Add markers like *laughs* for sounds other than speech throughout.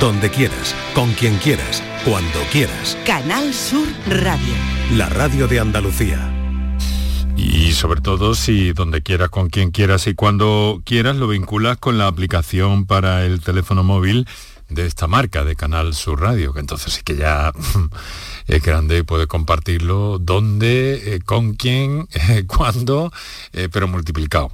donde quieras, con quien quieras, cuando quieras. Canal Sur Radio. La radio de Andalucía. Y sobre todo si donde quieras, con quien quieras y cuando quieras lo vinculas con la aplicación para el teléfono móvil de esta marca de Canal Sur Radio, que entonces sí que ya *laughs* es grande y puede compartirlo donde, eh, con quién, *laughs* eh, cuándo, eh, pero multiplicado.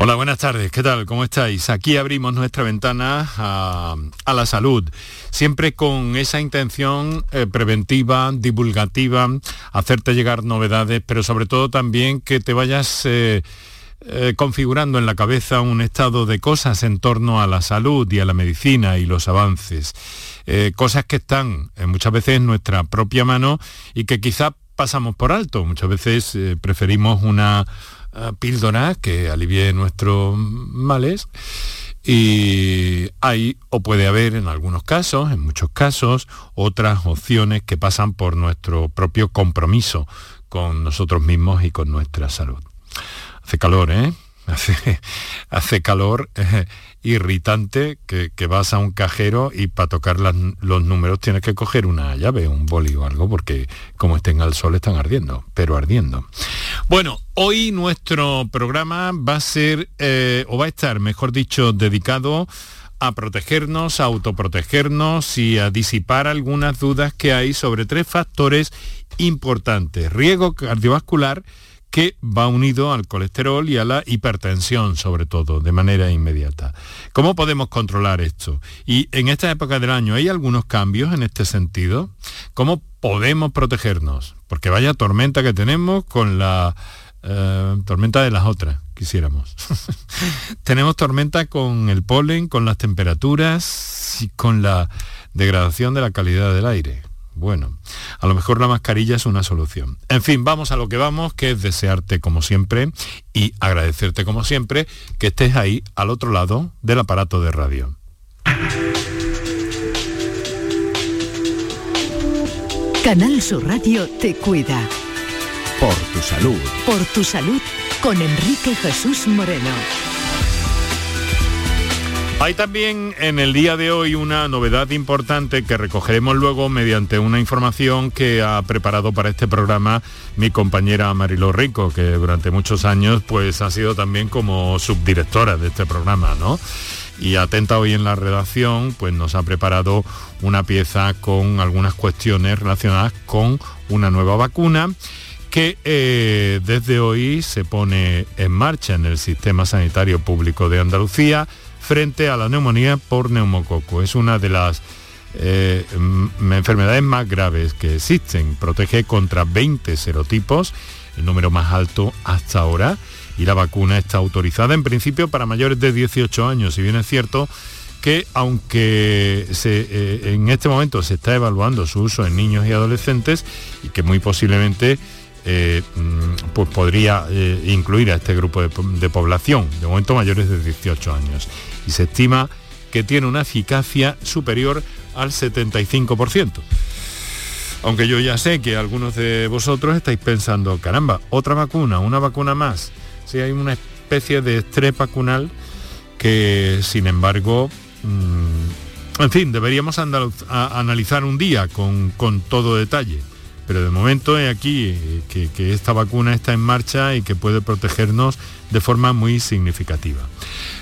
Hola, buenas tardes, ¿qué tal? ¿Cómo estáis? Aquí abrimos nuestra ventana a, la salud, siempre con esa intención preventiva, divulgativa, hacerte llegar novedades, pero sobre todo también que te vayas... configurando en la cabeza un estado de cosas en torno a la salud y a la medicina y los avances. Eh, cosas que están eh, muchas veces en nuestra propia mano y que quizá pasamos por alto. Muchas veces eh, preferimos una píldora que alivie nuestros males y hay o puede haber en algunos casos, en muchos casos, otras opciones que pasan por nuestro propio compromiso con nosotros mismos y con nuestra salud. Hace calor, ¿eh? *laughs* Hace, calor irritante que, vas a un cajero y para tocar los números tienes que coger una llave, un boli o algo, porque como estén al sol están ardiendo, pero ardiendo. Bueno, hoy nuestro programa va a ser, eh, o va a estar, mejor dicho, dedicado a protegernos, a autoprotegernos y a disipar algunas dudas que hay sobre tres factores importantes. Riesgo cardiovascular, que va unido al colesterol y a la hipertensión, sobre todo, de manera inmediata. ¿Cómo podemos controlar esto? Y en esta época del año, ¿hay algunos cambios en este sentido? ¿Cómo podemos protegernos? Porque vaya tormenta que tenemos con la eh, tormenta de las otras, quisiéramos. *laughs* tenemos tormenta con el polen, con las temperaturas y con la degradación de la calidad del aire. Bueno, a lo mejor la mascarilla es una solución. En fin, vamos a lo que vamos, que es desearte como siempre y agradecerte como siempre que estés ahí al otro lado del aparato de radio. Canal Sur Radio te cuida. Por tu salud. Por tu salud con Enrique Jesús Moreno. Hay también en el día de hoy una novedad importante que recogeremos luego mediante una información que ha preparado para este programa mi compañera Marilo Rico, que durante muchos años pues ha sido también como subdirectora de este programa, ¿no? Y atenta hoy en la redacción, pues nos ha preparado una pieza con algunas cuestiones relacionadas con una nueva vacuna que eh, desde hoy se pone en marcha en el sistema sanitario público de Andalucía frente a la neumonía por neumococo. Es una de las eh, enfermedades más graves que existen. Protege contra 20 serotipos, el número más alto hasta ahora, y la vacuna está autorizada en principio para mayores de 18 años. Si bien es cierto que aunque eh, en este momento se está evaluando su uso en niños y adolescentes y que muy posiblemente eh, mm, pues podría incluir a este grupo de, población, de momento mayores de 18 años y se estima que tiene una eficacia superior al 75%. Aunque yo ya sé que algunos de vosotros estáis pensando, caramba, otra vacuna, una vacuna más. Si hay una especie de estrés vacunal que, sin embargo, mm, en fin, deberíamos analizar un día con, con todo detalle pero de momento es aquí que, esta vacuna está en marcha y que puede protegernos de forma muy significativa.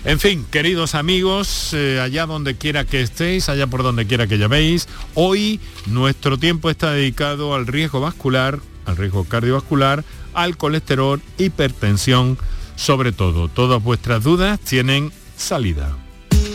En fin, queridos amigos, eh, allá donde quiera que estéis, allá por donde quiera que llaméis, hoy nuestro tiempo está dedicado al riesgo vascular, al riesgo cardiovascular, al colesterol, hipertensión, sobre todo. Todas vuestras dudas tienen salida.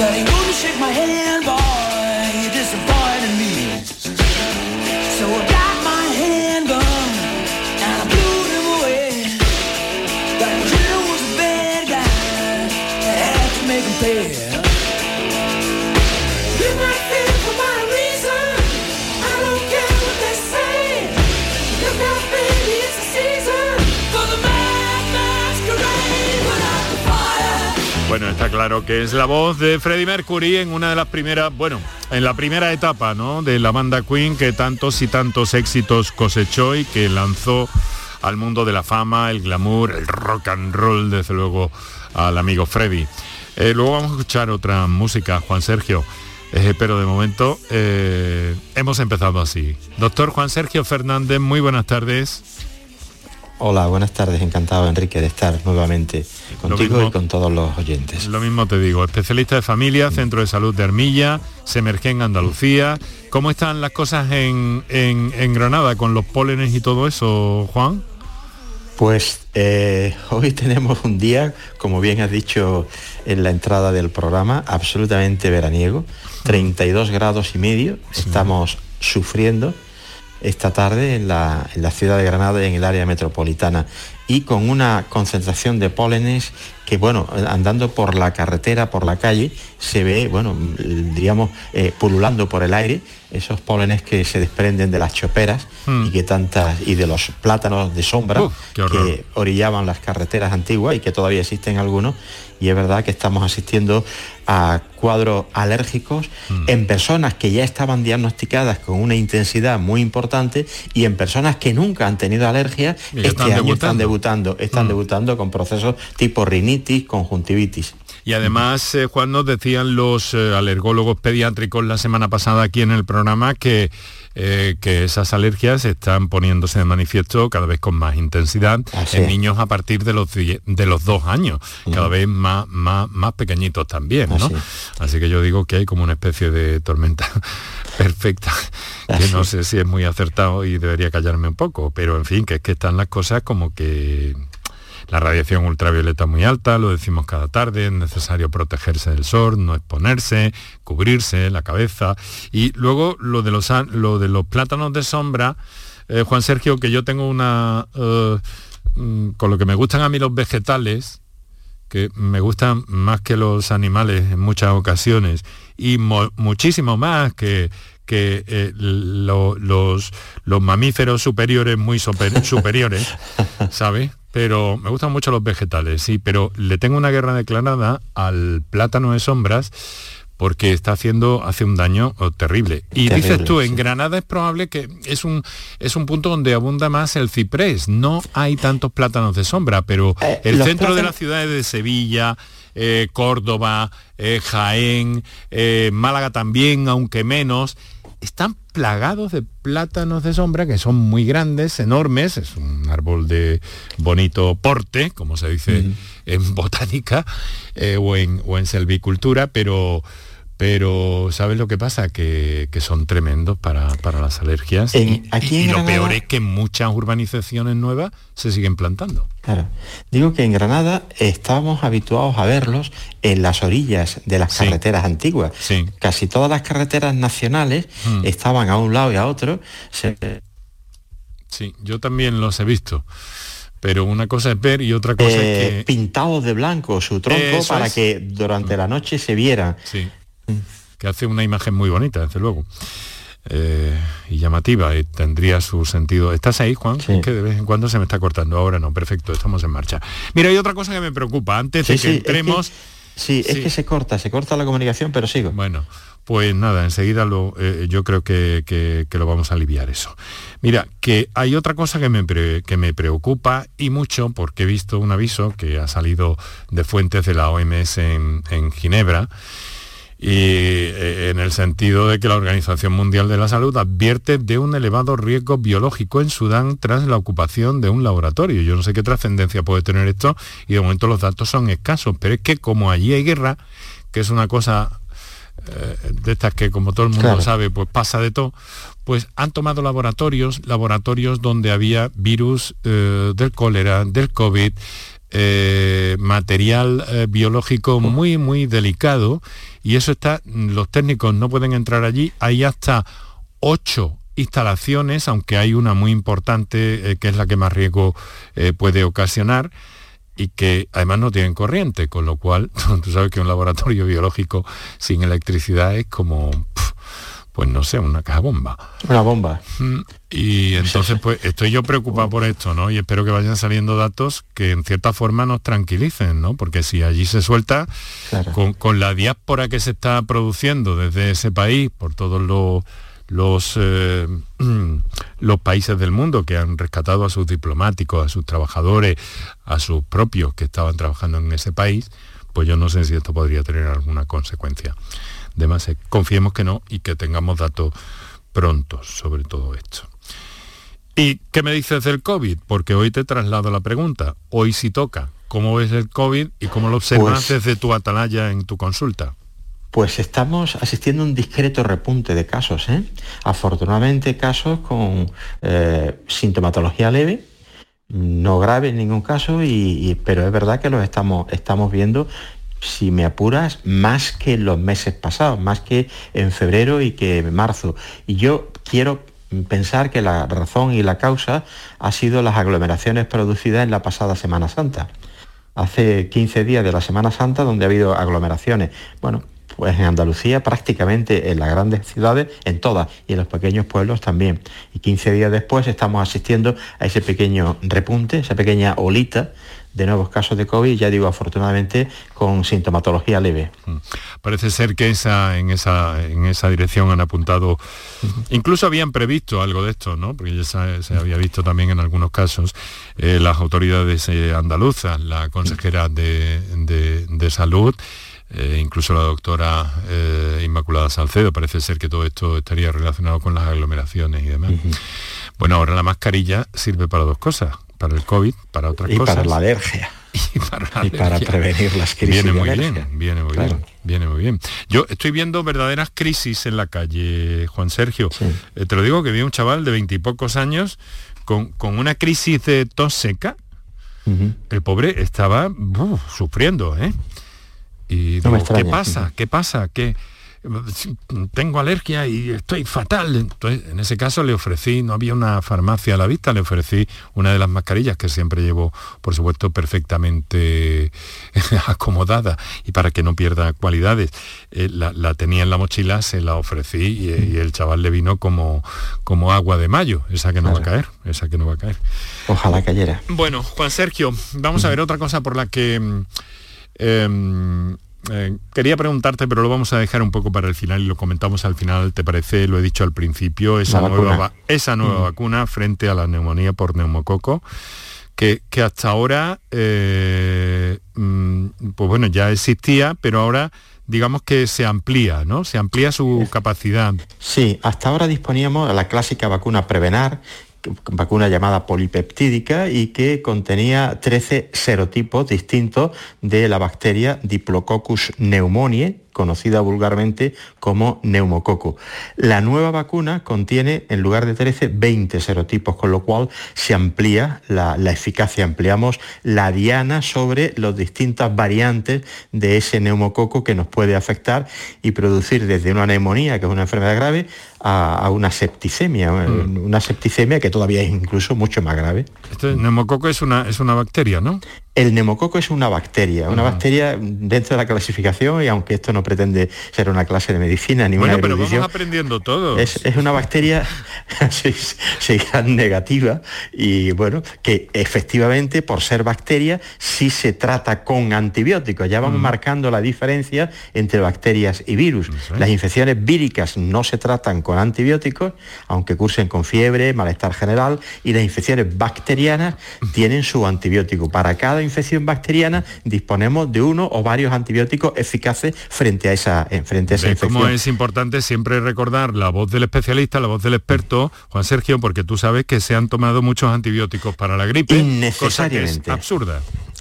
But ain't gonna shake my hand, boy. Bueno, está claro que es la voz de Freddie Mercury en una de las primeras, bueno, en la primera etapa, ¿no? De la banda Queen que tantos y tantos éxitos cosechó y que lanzó al mundo de la fama, el glamour, el rock and roll, desde luego al amigo Freddie. Eh, luego vamos a escuchar otra música, Juan Sergio. Eh, pero de momento eh, hemos empezado así. Doctor Juan Sergio Fernández, muy buenas tardes. Hola, buenas tardes, encantado Enrique de estar nuevamente contigo y con todos los oyentes. Lo mismo te digo, especialista de familia, Centro de Salud de Armilla, se emerge en Andalucía. ¿Cómo están las cosas en, Granada con los pólenes y todo eso, Juan? Pues eh, hoy *laughs* tenemos un día, como bien has dicho en la entrada del programa, absolutamente veraniego, 32 grados y medio, estamos sufriendo esta tarde en la, ciudad de Granada y en el área metropolitana y con una concentración de pólenes que, bueno, andando por la carretera, por la calle, se ve, bueno, diríamos, eh, pululando por el aire, esos pólenes que se desprenden de las choperas hmm. y que tantas, y de los plátanos de sombra que orillaban las carreteras antiguas y que todavía existen algunos, y es verdad que estamos asistiendo a cuadros alérgicos mm. en personas que ya estaban diagnosticadas con una intensidad muy importante y en personas que nunca han tenido alergia, este año están debutando, están mm. debutando con procesos tipo rinitis, conjuntivitis. Y además, eh, Juan, nos decían los eh, alergólogos pediátricos la semana pasada aquí en el programa que eh, que esas alergias están poniéndose de manifiesto cada vez con más intensidad en niños a partir de los, de los dos años, cada vez más, más, más pequeñitos también, ¿no? Así. que yo digo que hay como una especie de tormenta *laughs* perfecta, que no sé si es muy acertado y debería callarme un poco, pero en fin, que es que están las cosas como que la radiación ultravioleta muy alta, lo decimos cada tarde, es necesario protegerse del sol, no exponerse, cubrirse la cabeza. Y luego lo de los, lo de los plátanos de sombra, eh, Juan Sergio, que yo tengo una... Eh, mm, con lo que me gustan a mí los vegetales, que me gustan más que los animales en muchas ocasiones, y muchísimo más que, que eh, los, los mamíferos superiores muy superiores, *laughs* ¿sabes? Pero me gustan mucho los vegetales, sí, pero le tengo una guerra declarada al plátano de sombras porque está haciendo, hace un daño oh, terrible. Y dices tú, en Granada es probable que es un, es un punto donde abunda más el ciprés. No hay tantos plátanos de sombra, pero eh, el centro de las ciudades de Sevilla, eh, Córdoba, eh, Jaén, Málaga también, aunque menos, están plagados de plátanos de sombra que son muy grandes, enormes, es un árbol de bonito porte, como se dice en *laughs* botánica eh, o, en, o en selvicultura, pero pero ¿sabes lo que pasa? Que, son tremendos para, las alergias. y, lo peor es que muchas urbanizaciones nuevas se siguen plantando. Claro. Digo que en Granada estamos habituados a verlos en las orillas de las carreteras antiguas. Sí. Casi todas las carreteras nacionales mm. estaban a un lado y a otro. Sí, yo también los he visto pero una cosa es ver y otra cosa es eh, que... Pintados de blanco su tronco para que durante la noche se viera. Sí que hace una imagen muy bonita, desde luego. Eh, y llamativa y tendría su sentido. ¿Estás ahí, Juan? que de vez en cuando se me está cortando. Ahora no, perfecto, estamos en marcha. Mira, hay otra cosa que me preocupa. Antes de que entremos... sí, es que se corta, se corta la comunicación, pero sigo. Bueno, pues nada, enseguida lo, eh, yo creo que, que, lo vamos a aliviar eso. Mira, que hay otra cosa que me, que me preocupa y mucho porque he visto un aviso que ha salido de fuentes de la OMS en, en Ginebra y eh, en el sentido de que la Organización Mundial de la Salud advierte de un elevado riesgo biológico en Sudán tras la ocupación de un laboratorio. Yo no sé qué trascendencia puede tener esto y de momento los datos son escasos, pero es que como allí hay guerra, que es una cosa eh, de estas que como todo el mundo sabe, pues pasa de todo, pues han tomado laboratorios, laboratorios donde había virus eh, del cólera, del COVID, material biológico muy, muy delicado y eso está, los técnicos no pueden entrar allí, hay hasta ocho instalaciones, aunque hay una muy importante eh, que es la que más riesgo eh, puede ocasionar y que además no tienen corriente, con lo cual *laughs* tú sabes que un laboratorio biológico sin electricidad es como pues no sé, una caja bomba. Una bomba. Y entonces, pues estoy yo preocupado por esto, ¿no? Y espero que vayan saliendo datos que en cierta forma nos tranquilicen, ¿no? Porque si allí se suelta, con, la diáspora que se está produciendo desde ese país, por todos los los, eh, *clears throat* los países del mundo que han rescatado a sus diplomáticos, a sus trabajadores, a sus propios que estaban trabajando en ese país, pues yo no sé si esto podría tener alguna consecuencia. Además, eh, confiemos que no y que tengamos datos prontos sobre todo esto. ¿Y qué me dices del COVID? Porque hoy te traslado la pregunta. Hoy sí toca. ¿Cómo ves el COVID y cómo lo observas pues desde tu atalaya en tu consulta? Pues estamos asistiendo a un discreto repunte de casos. ¿eh? Afortunadamente casos con eh, sintomatología leve, no grave en ningún caso, y, pero es verdad que los estamos, estamos viendo, si me apuras, más que los meses pasados, más que en febrero y que en marzo. Y yo quiero pensar que la razón y la causa ha sido las aglomeraciones producidas en la pasada Semana Santa. Hace 15 días de la Semana Santa donde ha habido aglomeraciones. Bueno, pues en Andalucía prácticamente en las grandes ciudades, en todas y en los pequeños pueblos también. Y 15 días después estamos asistiendo a ese pequeño repunte, esa pequeña olita de nuevos casos de COVID, ya digo, afortunadamente con sintomatología leve. Mm. Parece ser que esa, en, esa, en esa dirección han apuntado, incluso habían previsto algo de esto, ¿no? porque ya se, había visto también en algunos casos eh, las autoridades eh, andaluzas, la consejera de, de salud, eh, incluso la doctora eh, Inmaculada Salcedo, parece ser que todo esto estaría relacionado con las aglomeraciones y demás. Bueno, ahora la mascarilla sirve para dos cosas, para el COVID, para otras cosas. *laughs* Y para la alergia. Y para, prevenir las crisis. Viene muy bien, viene muy bien, viene muy bien. Yo estoy viendo verdaderas crisis en la calle, Juan Sergio. Eh, te lo digo que vi un chaval de veintipocos años con, una crisis de tos seca. El pobre estaba sufriendo, ¿eh? Y digo, ¿qué pasa? ¿Qué pasa? ¿Qué? Tengo alergia y estoy fatal. Entonces, en ese caso le ofrecí, no había una farmacia a la vista, le ofrecí una de las mascarillas que siempre llevo, por supuesto, perfectamente *laughs* acomodada y para que no pierda cualidades. Eh, la, tenía en la mochila, se la ofrecí y, el chaval le vino como, como agua de mayo, esa que no va a caer, esa que no va a caer. Ojalá cayera. Bueno, Juan Sergio, vamos a ver otra cosa por la que mm, Em, eh, quería preguntarte, pero lo vamos a dejar un poco para el final y lo comentamos al final, ¿te parece? Lo he dicho al principio, esa nueva, esa nueva mm. vacuna frente a la neumonía por neumococo, que, hasta ahora, eh, mm, pues bueno, ya existía, pero ahora digamos que se amplía, ¿no? Se amplía su capacidad. Sí, hasta ahora disponíamos de la clásica vacuna Prevenar, vacuna llamada polipeptídica y que contenía 13 serotipos distintos de la bacteria Diplococcus pneumoniae, conocida vulgarmente como neumococo. La nueva vacuna contiene, en lugar de 13, 20 serotipos, con lo cual se amplía la, eficacia, ampliamos la diana sobre las distintas variantes de ese neumococo que nos puede afectar y producir desde una neumonía, que es una enfermedad grave, a, una septicemia, mm. una septicemia que todavía es incluso mucho más grave. Este neumococo es una, es una bacteria, ¿no? El neumococo es una bacteria, una bacteria dentro de la clasificación y aunque esto no pretende ser una clase de medicina ni bueno, una pero vamos aprendiendo todo. Es, una bacteria *laughs* negativa y bueno, que efectivamente por ser bacteria sí se trata con antibióticos. Ya vamos marcando la diferencia entre bacterias y virus. Las infecciones víricas no se tratan con antibióticos, aunque cursen con fiebre, malestar general, y las infecciones bacterianas *laughs* tienen su antibiótico. Para cada infección bacteriana disponemos de uno o varios antibióticos eficaces frente a esa, eh, frente a esa infección. Como es importante siempre recordar la voz del especialista, la voz del experto, Juan Sergio, porque tú sabes que se han tomado muchos antibióticos para la gripe. Innecesariamente. absurda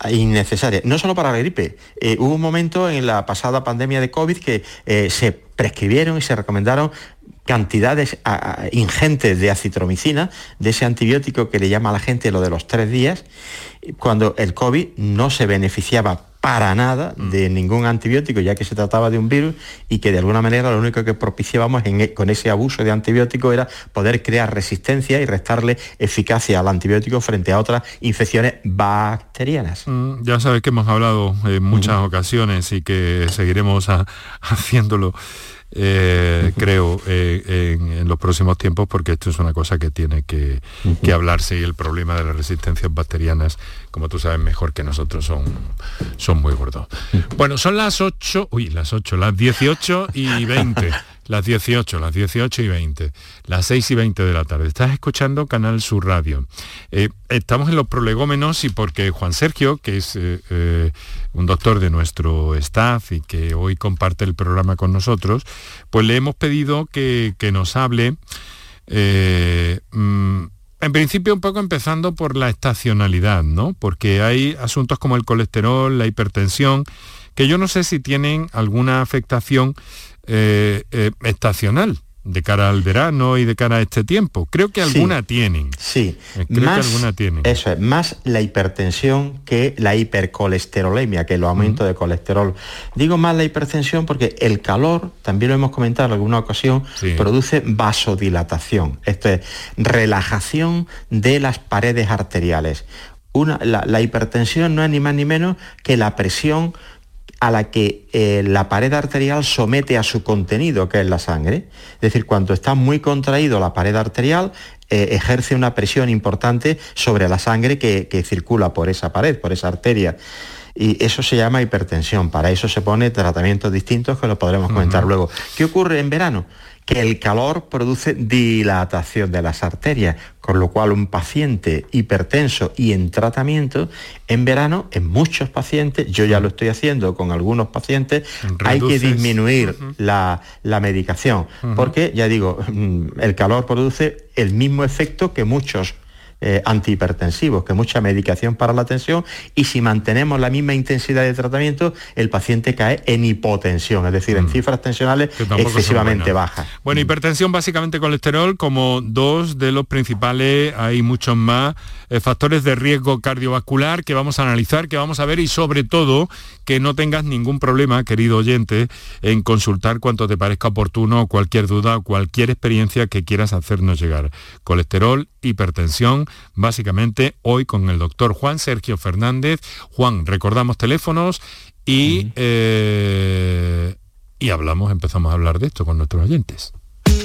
innecesaria. No solo para la gripe. Eh, hubo un momento en la pasada pandemia de COVID que eh, se prescribieron y se recomendaron cantidades ingentes de acitromicina, de ese antibiótico que le llama a la gente lo de los tres días, cuando el COVID no se beneficiaba para nada mm. de ningún antibiótico, ya que se trataba de un virus y que de alguna manera lo único que propiciábamos e, con ese abuso de antibiótico era poder crear resistencia y restarle eficacia al antibiótico frente a otras infecciones bacterianas. Mm, ya sabes que hemos hablado en muchas ocasiones y que seguiremos *laughs* haciéndolo eh, creo, eh, en, los próximos tiempos, porque esto es una cosa que tiene que, hablarse y el problema de las resistencias bacterianas, como tú sabes mejor que nosotros, son, son muy gordos. Bueno, son las 8, uy, las 8, las 18 y 20. *laughs* las 18, las 18 y 20, las 6 y 20 de la tarde. Estás escuchando Canal Sur Radio. Eh, estamos en los prolegómenos y porque Juan Sergio, que es eh, eh, un doctor de nuestro staff y que hoy comparte el programa con nosotros, pues le hemos pedido que, nos hable, mm, en principio un poco empezando por la estacionalidad, ¿no? Porque hay asuntos como el colesterol, la hipertensión, que yo no sé si tienen alguna afectación eh, eh, estacional de cara al verano y de cara a este tiempo. Creo que alguna tienen. Sí, eh, creo que alguna tienen. Eso es, más la hipertensión que la hipercolesterolemia, que el aumento de colesterol. Digo más la hipertensión porque el calor, también lo hemos comentado en alguna ocasión, produce vasodilatación, esto es relajación de las paredes arteriales. Una, la, la hipertensión no es ni más ni menos que la presión a la que eh, la pared arterial somete a su contenido, que es la sangre. Es decir, cuando está muy contraído la pared arterial, eh, ejerce una presión importante sobre la sangre que, circula por esa pared, por esa arteria. Y eso se llama hipertensión. Para eso se pone tratamientos distintos que lo podremos comentar luego. ¿Qué ocurre en verano? Que el calor produce dilatación de las arterias, con lo cual un paciente hipertenso y en tratamiento, en verano, en muchos pacientes, yo ya lo estoy haciendo con algunos pacientes, hay que disminuir la, medicación, porque, ya digo, *laughs* el calor produce el mismo efecto que muchos eh, antihipertensivos, que mucha medicación para la tensión y si mantenemos la misma intensidad de tratamiento, el paciente cae en hipotensión, es decir, en mm. cifras tensionales excesivamente bajas. Bueno, hipertensión básicamente colesterol como dos de los principales, hay muchos más eh, factores de riesgo cardiovascular que vamos a analizar, que vamos a ver y sobre todo que no tengas ningún problema, querido oyente, en consultar cuanto te parezca oportuno, cualquier duda o cualquier experiencia que quieras hacernos llegar. Colesterol, hipertensión, básicamente hoy con el doctor Juan Sergio Fernández. Juan, recordamos teléfonos y, eh, y hablamos, empezamos a hablar de esto con nuestros oyentes.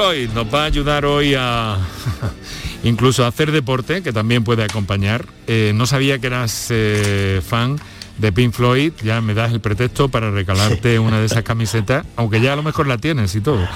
Floyd nos va a ayudar hoy a *laughs* incluso a hacer deporte, que también puede acompañar. Eh, no sabía que eras eh, fan de Pink Floyd, ya me das el pretexto para regalarte una de esas camisetas, aunque ya a lo mejor la tienes y todo.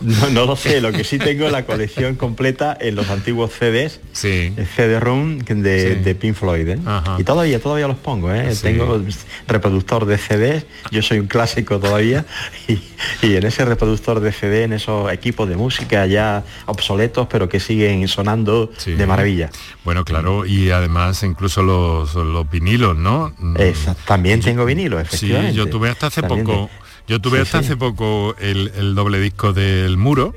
No, lo sé, lo que sí tengo es la colección completa en los antiguos CDs, sí. el CD-ROOM de, Pink Floyd. ¿eh? Y todavía, todavía los pongo, ¿eh? tengo reproductor de CDs, yo soy un clásico todavía, y, en ese reproductor de CD, en esos equipos de música ya obsoletos, pero que siguen sonando de maravilla. Bueno, claro, y además incluso los, los vinilos, ¿no? También tengo vinilo, efectivamente. Sí, yo tuve hasta hace poco yo tuve hasta hace poco el, doble disco del muro.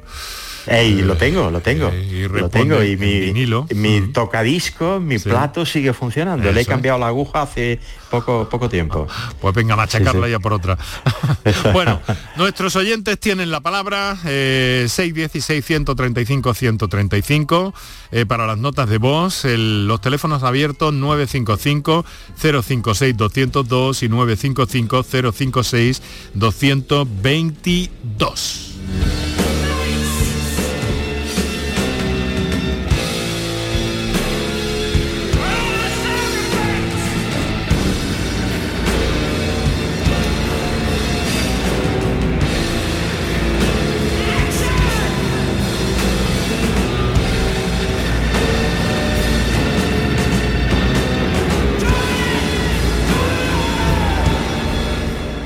Ey, lo tengo, lo tengo. Eh, y lo tengo y mi, mi mm. tocadisco, mi plato sigue funcionando. Le he cambiado la aguja hace poco, poco tiempo. *laughs* Pues venga, machacarla ya por otra. *laughs* bueno, nuestros oyentes tienen la palabra 616-135-135 eh, eh, para las notas de voz, los teléfonos abiertos 955-056-202 y 955-056-222.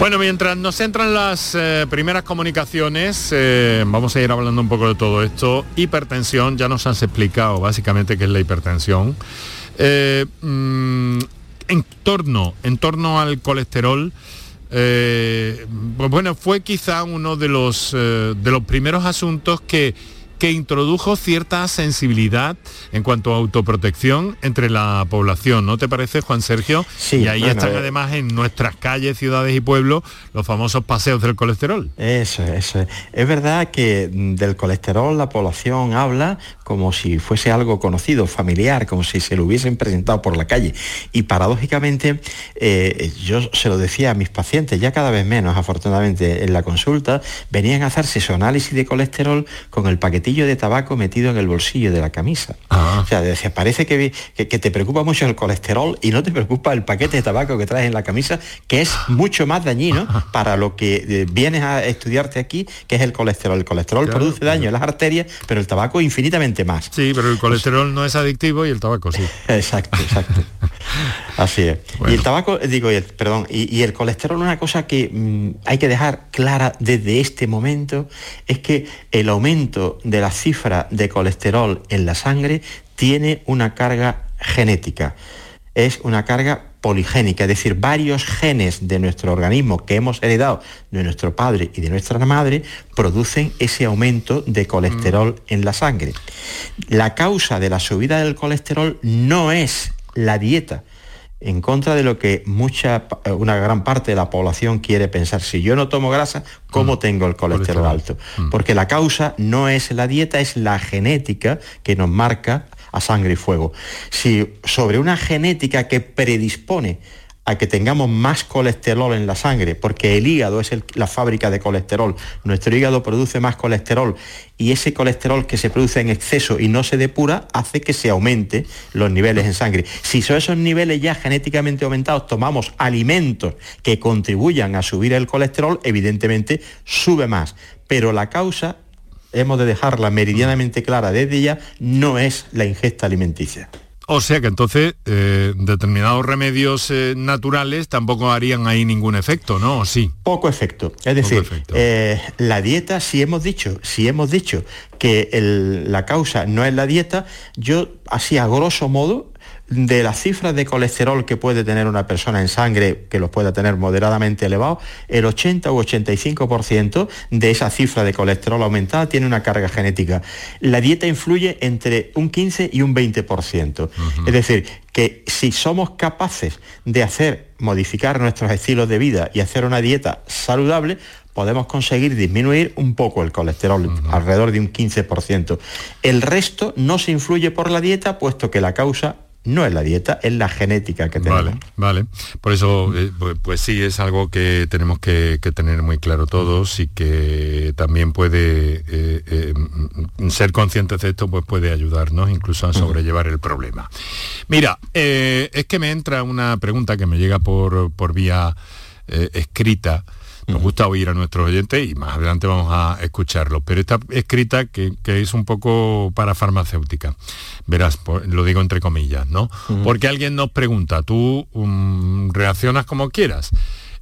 Bueno, mientras nos entran las eh, primeras comunicaciones, eh, vamos a ir hablando un poco de todo esto. Hipertensión, ya nos has explicado básicamente qué es la hipertensión. Eh, mm, en torno, en torno al colesterol, pues bueno, fue quizá uno de los, de los primeros asuntos que que introdujo cierta sensibilidad en cuanto a autoprotección entre la población, ¿no te parece, Juan Sergio? Sí. Y ahí están eh, además en nuestras calles, ciudades y pueblos los famosos paseos del colesterol. Eso, eso. Es verdad que mm, del colesterol la población habla como si fuese algo conocido, familiar, como si se lo hubiesen presentado por la calle. Y paradójicamente, eh, yo se lo decía a mis pacientes, ya cada vez menos, afortunadamente, en la consulta, venían a hacerse su análisis de colesterol con el paquete de tabaco metido en el bolsillo de la camisa. Ah. O sea, decía, parece que, que, te preocupa mucho el colesterol y no te preocupa el paquete de tabaco que traes en la camisa, que es mucho más dañino *laughs* para lo que eh, vienes a estudiarte aquí, que es el colesterol. El colesterol produce daño en las arterias, pero el tabaco infinitamente más. Sí, pero el colesterol no es adictivo y el tabaco sí. *laughs* Exacto, exacto. *laughs* Así es. Y el tabaco, digo, perdón, y, el colesterol, una cosa que mm, hay que dejar clara desde este momento, es que el aumento de la cifra de colesterol en la sangre tiene una carga genética. Es una carga poligénica, es decir, varios genes de nuestro organismo que hemos heredado de nuestro padre y de nuestra madre producen ese aumento de colesterol mm. en la sangre. La causa de la subida del colesterol no es la dieta, en contra de lo que mucha, una gran parte de la población quiere pensar. Si yo no tomo grasa, ¿cómo mm. tengo el colesterol, alto? Mm. Porque la causa no es la dieta, es la genética que nos marca a sangre y fuego. Si sobre una genética que predispone a que tengamos más colesterol en la sangre, porque el hígado es la fábrica de colesterol. Nuestro hígado produce más colesterol y ese colesterol que se produce en exceso y no se depura hace que se aumente los niveles en sangre. Si son esos niveles ya genéticamente aumentados, tomamos alimentos que contribuyan a subir el colesterol, evidentemente sube más. Pero la causa hemos de dejarla meridianamente clara desde ya, no es la ingesta alimenticia. O sea que entonces eh, determinados remedios eh, naturales tampoco harían ahí ningún efecto, ¿no? sí? Poco efecto. Es decir, eh, la dieta, si hemos dicho, si hemos dicho que la causa no es la dieta, yo así a grosso modo de las cifras de colesterol que puede tener una persona en sangre, que los pueda tener moderadamente elevados, el 80 u 85% de esa cifra de colesterol aumentada tiene una carga genética. La dieta influye entre un 15 y un 20%. Es decir, que si somos capaces de hacer, modificar nuestros estilos de vida y hacer una dieta saludable, podemos conseguir disminuir un poco el colesterol, alrededor de un 15%. El resto no se influye por la dieta, puesto que la causa no es la dieta, es la genética que tenemos. Vale, vale. Por eso, eh, pues, pues, sí, es algo que tenemos que, tener muy claro todos y que también puede eh, eh, ser conscientes de esto, pues puede ayudarnos incluso a sobrellevar el problema. Mira, es que me entra una pregunta que me llega por, por vía escrita nos gusta oír a nuestros oyentes y más adelante vamos a escucharlo. Pero está escrita que, es un poco para farmacéutica. Verás, lo digo entre comillas, ¿no? Porque alguien nos pregunta, tú um, reaccionas como quieras.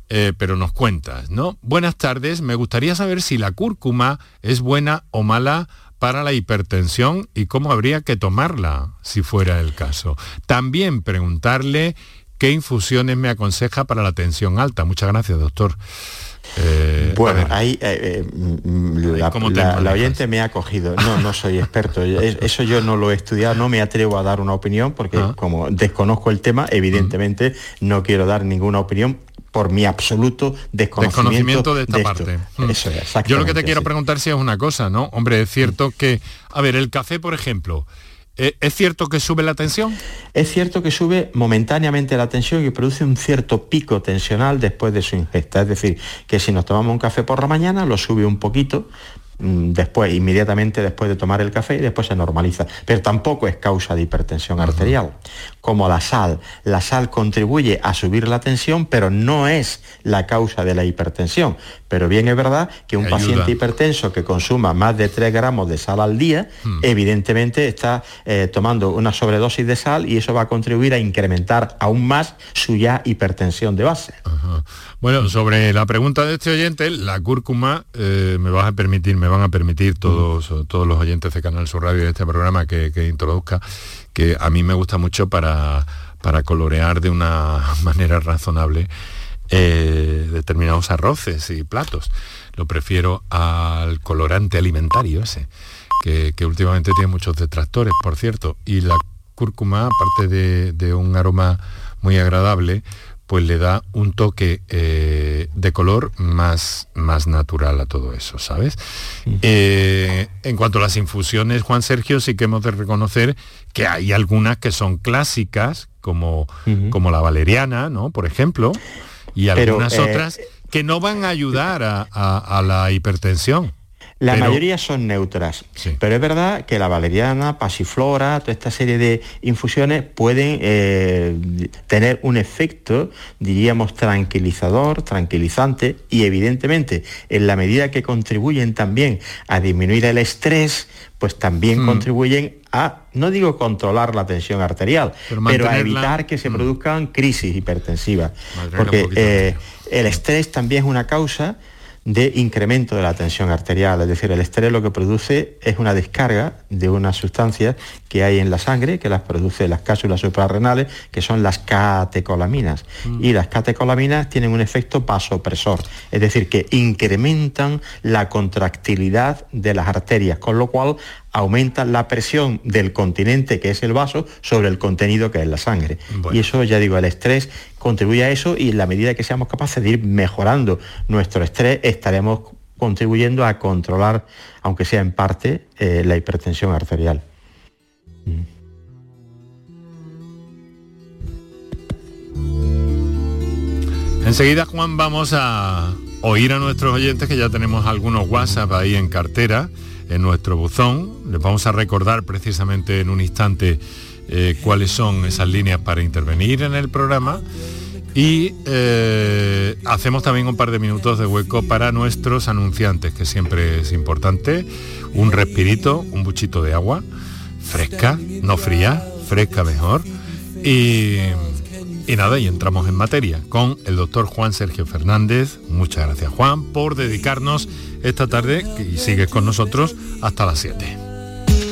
Eh, pero nos cuentas, ¿no? Buenas tardes, me gustaría saber si la cúrcuma es buena o mala para la hipertensión y cómo habría que tomarla si fuera el caso. También preguntarle qué infusiones me aconseja para la tensión alta. Muchas gracias, doctor. Eh, bueno, ahí eh, eh, mm, la, oyente me ha cogido. No, no soy experto. *laughs* Eso yo no lo he estudiado, no me atrevo a dar una opinión porque ah. como desconozco el tema, evidentemente no quiero dar ninguna opinión por mi absoluto desconocimiento, de esta parte. Mm. yo lo que te quiero preguntar si es una cosa, ¿no? Hombre, es cierto que, a ver, el café, por ejemplo, eh, ¿Es cierto que sube la tensión? Es cierto que sube momentáneamente la tensión y produce un cierto pico tensional después de su ingesta. Es decir, que si nos tomamos un café por la mañana, lo sube un poquito, después, inmediatamente después de tomar el café y después se normaliza. Pero tampoco es causa de hipertensión arterial. Como la sal. La sal contribuye a subir la tensión, pero no es la causa de la hipertensión. Pero bien es verdad que un paciente hipertenso que consuma más de 3 gramos de sal al día, hmm. evidentemente está eh, tomando una sobredosis de sal y eso va a contribuir a incrementar aún más su ya hipertensión de base. Bueno, sobre la pregunta de este oyente, la cúrcuma, eh, me vas a permitir, me van a permitir todos, todos los oyentes de Canal Sur Radio de este programa que, introduzca, que a mí me gusta mucho para, para colorear de una *laughs* manera razonable eh, determinados arroces y platos. Lo prefiero al colorante alimentario ese, que, últimamente tiene muchos detractores, por cierto. Y la cúrcuma, aparte de, de un aroma muy agradable, pues le da un toque eh, de color más, más natural a todo eso, ¿sabes? Eh, en cuanto a las infusiones, Juan Sergio, sí que hemos de reconocer que hay algunas que son clásicas, como, como la valeriana, ¿no? Por ejemplo, y algunas eh, otras que no van a ayudar a la hipertensión. La mayoría son neutras, pero es verdad que la valeriana, pasiflora, toda esta serie de infusiones pueden eh, tener un efecto, diríamos, tranquilizador, tranquilizante y evidentemente en la medida que contribuyen también a disminuir el estrés, pues también hmm. contribuyen a, no digo controlar la tensión arterial, pero, a evitar que se hmm. produzcan crisis hipertensivas. Porque eh, el estrés también es una causa de incremento de la tensión arterial, es decir, el estrés lo que produce es una descarga de unas sustancias que hay en la sangre, que las produce las cápsulas suprarrenales, que son las catecolaminas. Mm. Y las catecolaminas tienen un efecto vasopresor, es decir, que incrementan la contractilidad de las arterias, con lo cual aumentan la presión del continente, que es el vaso, sobre el contenido que es la sangre. Y eso, ya digo, el estrés contribuye a eso y en la medida que seamos capaces de ir mejorando nuestro estrés, estaremos contribuyendo a controlar, aunque sea en parte, eh, la hipertensión arterial. Mm. Enseguida, Juan, vamos a oír a nuestros oyentes que ya tenemos algunos WhatsApp ahí en cartera, en nuestro buzón. Les vamos a recordar precisamente en un instante eh, cuáles son esas líneas para intervenir en el programa. Y eh, hacemos también un par de minutos de hueco para nuestros anunciantes, que siempre es importante. Un respirito, un buchito de agua, fresca, no fría, fresca mejor. Y, y nada, y entramos en materia con el doctor Juan Sergio Fernández. Muchas gracias Juan por dedicarnos esta tarde y sigues con nosotros hasta las 7.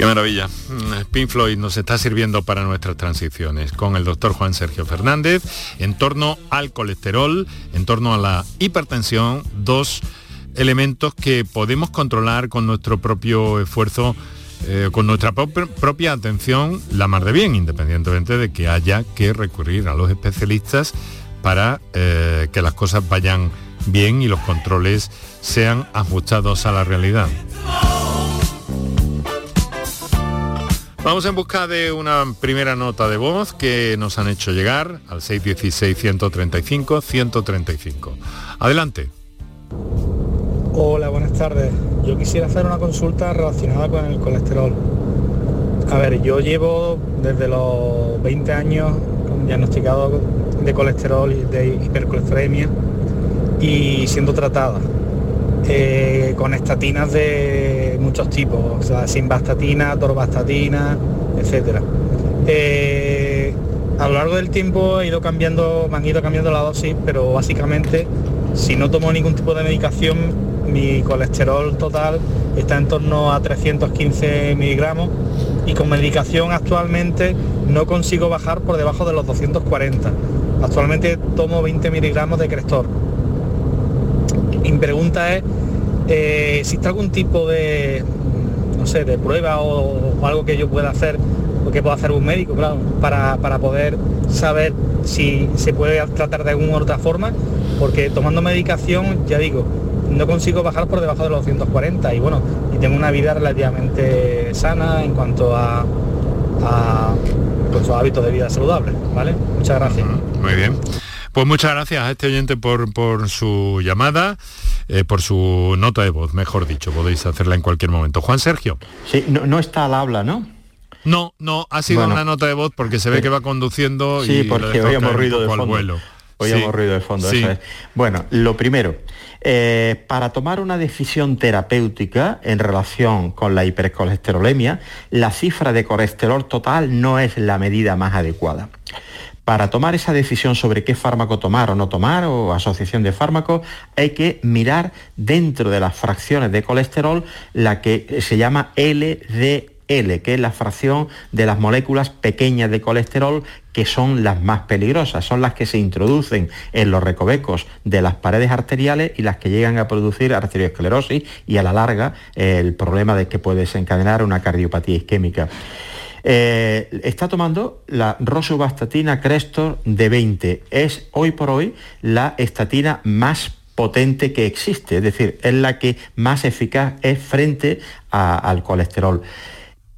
Qué maravilla. Mm, Pink Floyd nos está sirviendo para nuestras transiciones con el doctor Juan Sergio Fernández en torno al colesterol, en torno a la hipertensión, dos elementos que podemos controlar con nuestro propio esfuerzo, eh, con nuestra propia atención, la más de bien, independientemente de que haya que recurrir a los especialistas para eh, que las cosas vayan bien y los controles sean ajustados a la realidad. Vamos en busca de una primera nota de voz que nos han hecho llegar al 616-135-135. Adelante. Hola, buenas tardes. Yo quisiera hacer una consulta relacionada con el colesterol. A ver, yo llevo desde los 20 años diagnosticado de colesterol y de hipercolesterolemia y siendo tratada eh, con estatinas de muchos tipos, o sea, simvastatina, torvastatina, etc. Eh, a lo largo del tiempo he ido cambiando, me han ido cambiando la dosis, pero básicamente si no tomo ningún tipo de medicación, mi colesterol total está en torno a 315 miligramos y con medicación actualmente no consigo bajar por debajo de los 240. Actualmente tomo 20 miligramos de Crestor mi pregunta es, eh, ¿existe algún tipo de, no sé, de prueba o, algo que yo pueda hacer o que pueda hacer un médico, claro, para, poder saber si se puede tratar de alguna otra forma? Porque tomando medicación, ya digo, no consigo bajar por debajo de los 240 y bueno, y tengo una vida relativamente sana en cuanto a, a con hábitos de vida saludables, ¿vale? Muchas gracias. Muy bien. Pues muchas gracias a este oyente por, por su llamada, eh, por su nota de voz, mejor dicho, podéis hacerla en cualquier momento. Juan Sergio. Sí, no, está al habla, ¿no? No, no, ha sido una nota de voz porque se ve que va conduciendo sí, porque hoy hemos ruido de fondo. Vuelo. Hoy hemos ruido de fondo, eso es. Bueno, lo primero, eh, para tomar una decisión terapéutica en relación con la hipercolesterolemia, la cifra de colesterol total no es la medida más adecuada para tomar esa decisión sobre qué fármaco tomar o no tomar o asociación de fármacos, hay que mirar dentro de las fracciones de colesterol la que se llama LDL, que es la fracción de las moléculas pequeñas de colesterol que son las más peligrosas, son las que se introducen en los recovecos de las paredes arteriales y las que llegan a producir arteriosclerosis y a la larga el problema de que puede desencadenar una cardiopatía isquémica. Eh, está tomando la rosuvastatina Crestor de 20. Es hoy por hoy la estatina más potente que existe, es decir, es la que más eficaz es frente al colesterol.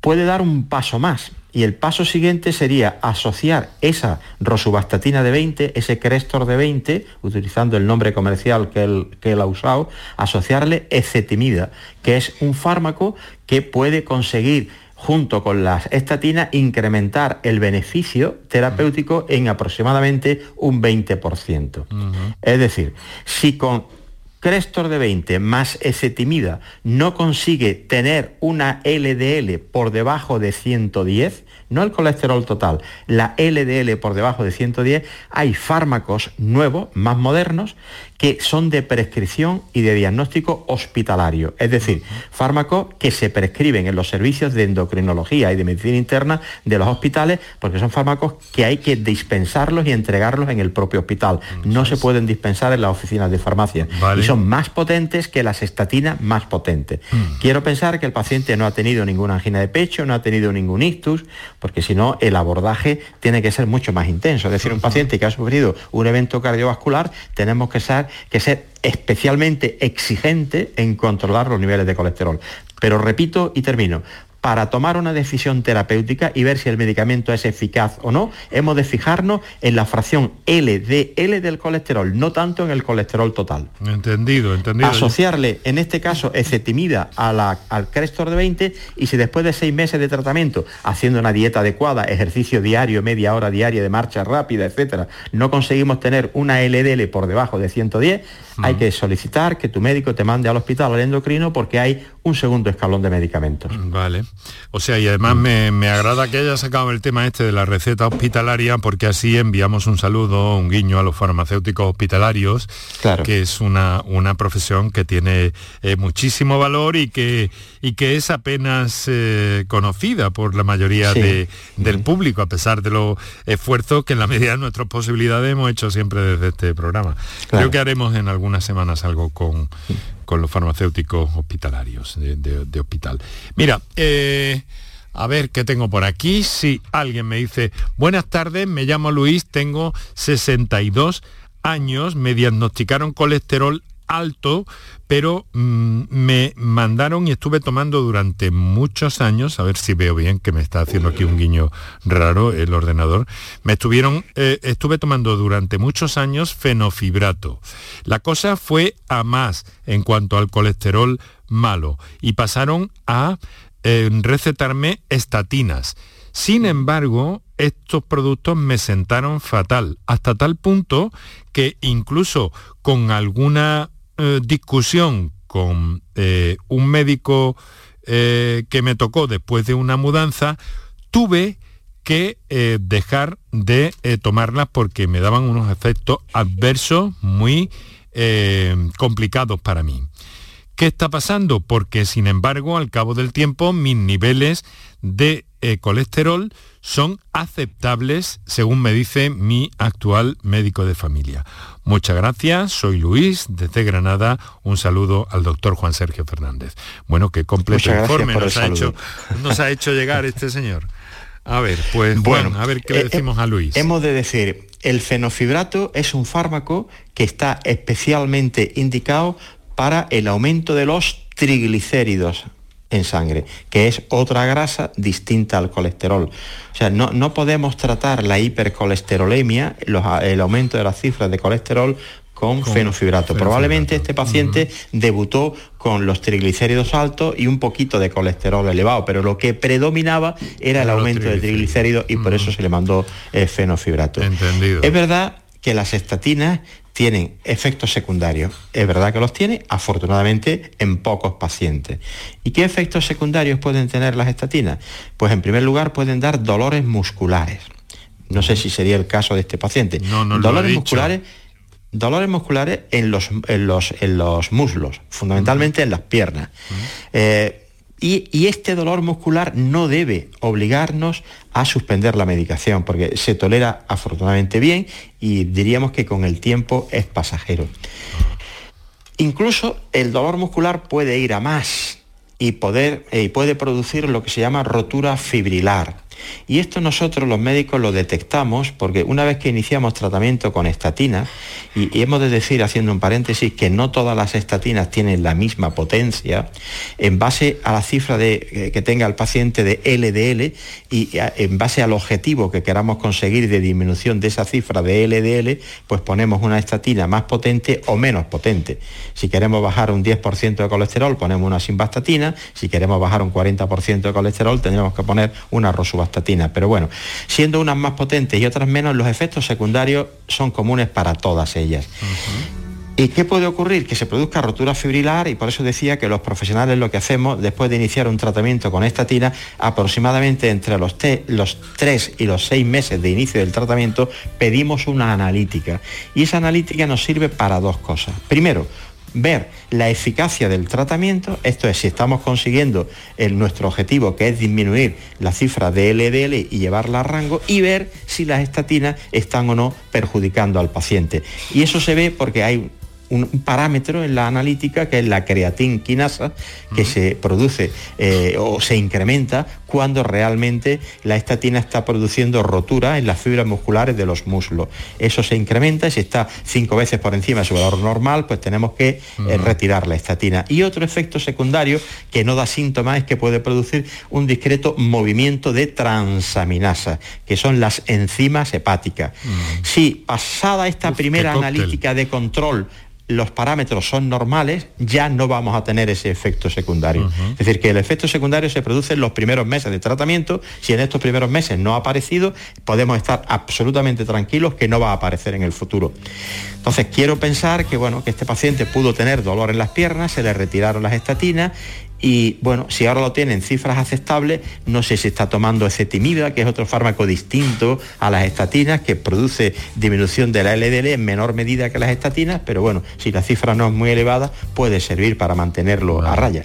Puede dar un paso más, y el paso siguiente sería asociar esa rosuvastatina de 20, ese Crestor de 20, utilizando el nombre comercial que él, que él ha usado, asociarle ecetimida, que es un fármaco que puede conseguir junto con las estatinas, incrementar el beneficio terapéutico en aproximadamente un 20%. Es decir, si con Crestor de 20 más esetimida no consigue tener una LDL por debajo de 110, no el colesterol total, la LDL por debajo de 110, hay fármacos nuevos, más modernos, que son de prescripción y de diagnóstico hospitalario, es decir, fármacos que se prescriben en los servicios de endocrinología y de medicina interna de los hospitales, porque son fármacos que hay que dispensarlos y entregarlos en el propio hospital. No se pueden dispensar en las oficinas de farmacia. Y son más potentes que las estatinas más potentes. Mm. Quiero pensar que el paciente no ha tenido ninguna angina de pecho, no ha tenido ningún ictus, porque si no, el abordaje tiene que ser mucho más intenso. Es decir, un paciente que ha sufrido un evento cardiovascular, tenemos que ser que ser especialmente exigente en controlar los niveles de colesterol. Pero repito y termino, para tomar una decisión terapéutica y ver si el medicamento es eficaz o no, hemos de fijarnos en la fracción LDL del colesterol, no tanto en el colesterol total. Entendido, entendido. Asociarle, en este caso, ecetimida al Crestor de 20 y si después de seis meses de tratamiento, haciendo una dieta adecuada, ejercicio diario, media hora diaria de marcha rápida, etcétera, no conseguimos tener una LDL por debajo de 110, hay que solicitar que tu médico te mande al hospital al endocrino porque hay un segundo escalón de medicamentos. Vale. O sea, y además me, agrada que haya sacado el tema este de la receta hospitalaria porque así enviamos un saludo, un guiño a los farmacéuticos hospitalarios, claro. que es una, una profesión que tiene eh, muchísimo valor y que, y que es apenas eh, conocida por la mayoría del público, a pesar de los esfuerzos que en la medida de nuestras posibilidades hemos hecho siempre desde este programa. Creo que haremos en algunas semanas algo con, con los farmacéuticos hospitalarios de, hospital. Mira, eh, a ver qué tengo por aquí. Si alguien me dice, buenas tardes, me llamo Luis, tengo 62 años, me diagnosticaron colesterol alto, pero mm, me mandaron y estuve tomando durante muchos años, a ver si veo bien que me está haciendo aquí un guiño raro el ordenador, me estuvieron, eh, estuve tomando durante muchos años fenofibrato. La cosa fue a más en cuanto al colesterol malo y pasaron a eh, recetarme estatinas. Sin embargo, estos productos me sentaron fatal, hasta tal punto que incluso con alguna eh, discusión con eh, un médico eh, que me tocó después de una mudanza, tuve que dejar de tomarlas porque me daban unos efectos adversos muy complicados para mí. ¿Qué está pasando? Porque sin embargo, al cabo del tiempo, mis niveles de colesterol son aceptables, según me dice mi actual médico de familia. Muchas gracias, soy Luis, desde Granada. Un saludo al doctor Juan Sergio Fernández. Bueno, qué completo informe nos ha, hecho, nos ha hecho llegar este señor. A ver, pues bueno, a ver qué le eh, decimos a Luis. Hemos de decir, el fenofibrato es un fármaco que está especialmente indicado para el aumento de los triglicéridos en sangre, que es otra grasa distinta al colesterol. O sea, no, no podemos tratar la hipercolesterolemia, el aumento de las cifras de colesterol con, fenofibrato. Probablemente este paciente debutó con los triglicéridos altos y un poquito de colesterol elevado, pero lo que predominaba era el aumento de triglicéridos y por eso se le mandó eh, fenofibrato. Entendido. Es verdad que las estatinas tienen efectos secundarios. Es verdad que los tiene, afortunadamente, en pocos pacientes. ¿Y qué efectos secundarios pueden tener las estatinas? Pues en primer lugar pueden dar dolores musculares. No sé si sería el caso de este paciente. No, no dolores musculares dolores musculares en los, en los, en los muslos, fundamentalmente en las piernas. Y, este dolor muscular no debe obligarnos a suspender la medicación, porque se tolera afortunadamente bien y diríamos que con el tiempo es pasajero. Incluso el dolor muscular puede ir a más y, poder, y puede producir lo que se llama rotura fibrilar. Y esto nosotros los médicos lo detectamos porque una vez que iniciamos tratamiento con estatinas, y, hemos de decir, haciendo un paréntesis, que no todas las estatinas tienen la misma potencia, en base a la cifra de, eh, que tenga el paciente de LDL y en base al objetivo que queramos conseguir de disminución de esa cifra de LDL, pues ponemos una estatina más potente o menos potente. Si queremos bajar un 10% de colesterol, ponemos una simvastatina, si queremos bajar un 40% de colesterol, tendremos que poner una rosuvastatina pero bueno, siendo unas más potentes y otras menos, los efectos secundarios son comunes para todas ellas. ¿Y qué puede ocurrir? Que se produzca rotura fibrilar y por eso decía que los profesionales lo que hacemos después de iniciar un tratamiento con estatina, aproximadamente entre los, los 3 y los 6 meses de inicio del tratamiento, pedimos una analítica. Y esa analítica nos sirve para dos cosas. Primero, ver la eficacia del tratamiento, esto es, si estamos consiguiendo el, nuestro objetivo, que es disminuir la cifra de LDL y llevarla a rango, y ver si las estatinas están o no perjudicando al paciente. Y eso se ve porque hay un parámetro en la analítica que es la creatinquinasa, que se produce eh, o se incrementa cuando realmente la estatina está produciendo rotura en las fibras musculares de los muslos. Eso se incrementa y si está cinco veces por encima de su valor normal, pues tenemos que eh, retirar la estatina. Y otro efecto secundario que no da síntomas es que puede producir un discreto movimiento de transaminasa, que son las enzimas hepáticas. Si pasada esta primera analítica de control los parámetros son normales, ya no vamos a tener ese efecto secundario. Es decir, que el efecto secundario se produce en los primeros meses de tratamiento. Si en estos primeros meses no ha aparecido, podemos estar absolutamente tranquilos que no va a aparecer en el futuro. Entonces, quiero pensar que, bueno, que este paciente pudo tener dolor en las piernas, se le retiraron las estatinas y bueno, si ahora lo tienen cifras aceptables, no sé si está tomando ecetimida, que es otro fármaco distinto a las estatinas, que produce disminución de la LDL en menor medida que las estatinas, pero bueno, si la cifra no es muy elevada, puede servir para mantenerlo a raya.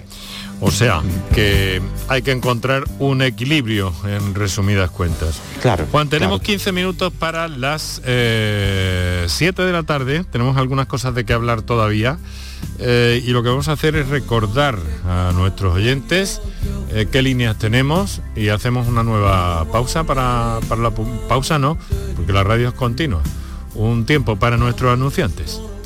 O sea, que hay que encontrar un equilibrio en resumidas cuentas. Claro. Juan, tenemos 15 minutos para las 7 eh, de la tarde. Tenemos algunas cosas de que hablar todavía. Eh, y lo que vamos a hacer es recordar a nuestros oyentes eh, qué líneas tenemos y hacemos una nueva pausa para, para la pausa, no, porque la radio es continua. Un tiempo para nuestros anunciantes.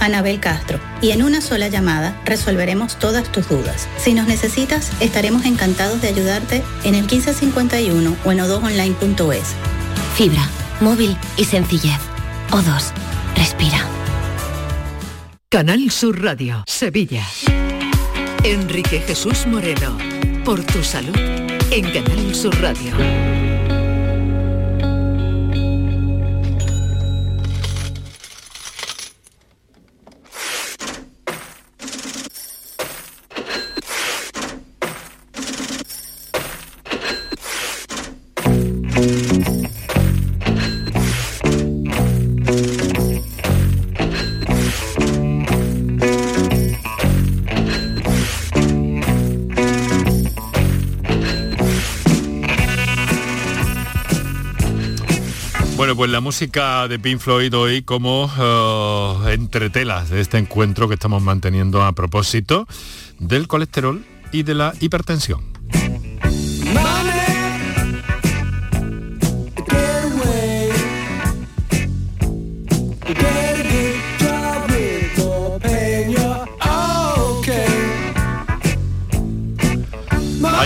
Anabel Castro, y en una sola llamada resolveremos todas tus dudas. Si nos necesitas, estaremos encantados de ayudarte en el 1551 o en odosonline.es. Fibra, móvil y sencillez. O2, respira. Canal Sur Radio, Sevilla. Enrique Jesús Moreno, por tu salud, en Canal Sur Radio. Bueno, pues la música de Pink Floyd hoy como eh, entretelas de este encuentro que estamos manteniendo a propósito del colesterol y de la hipertensión.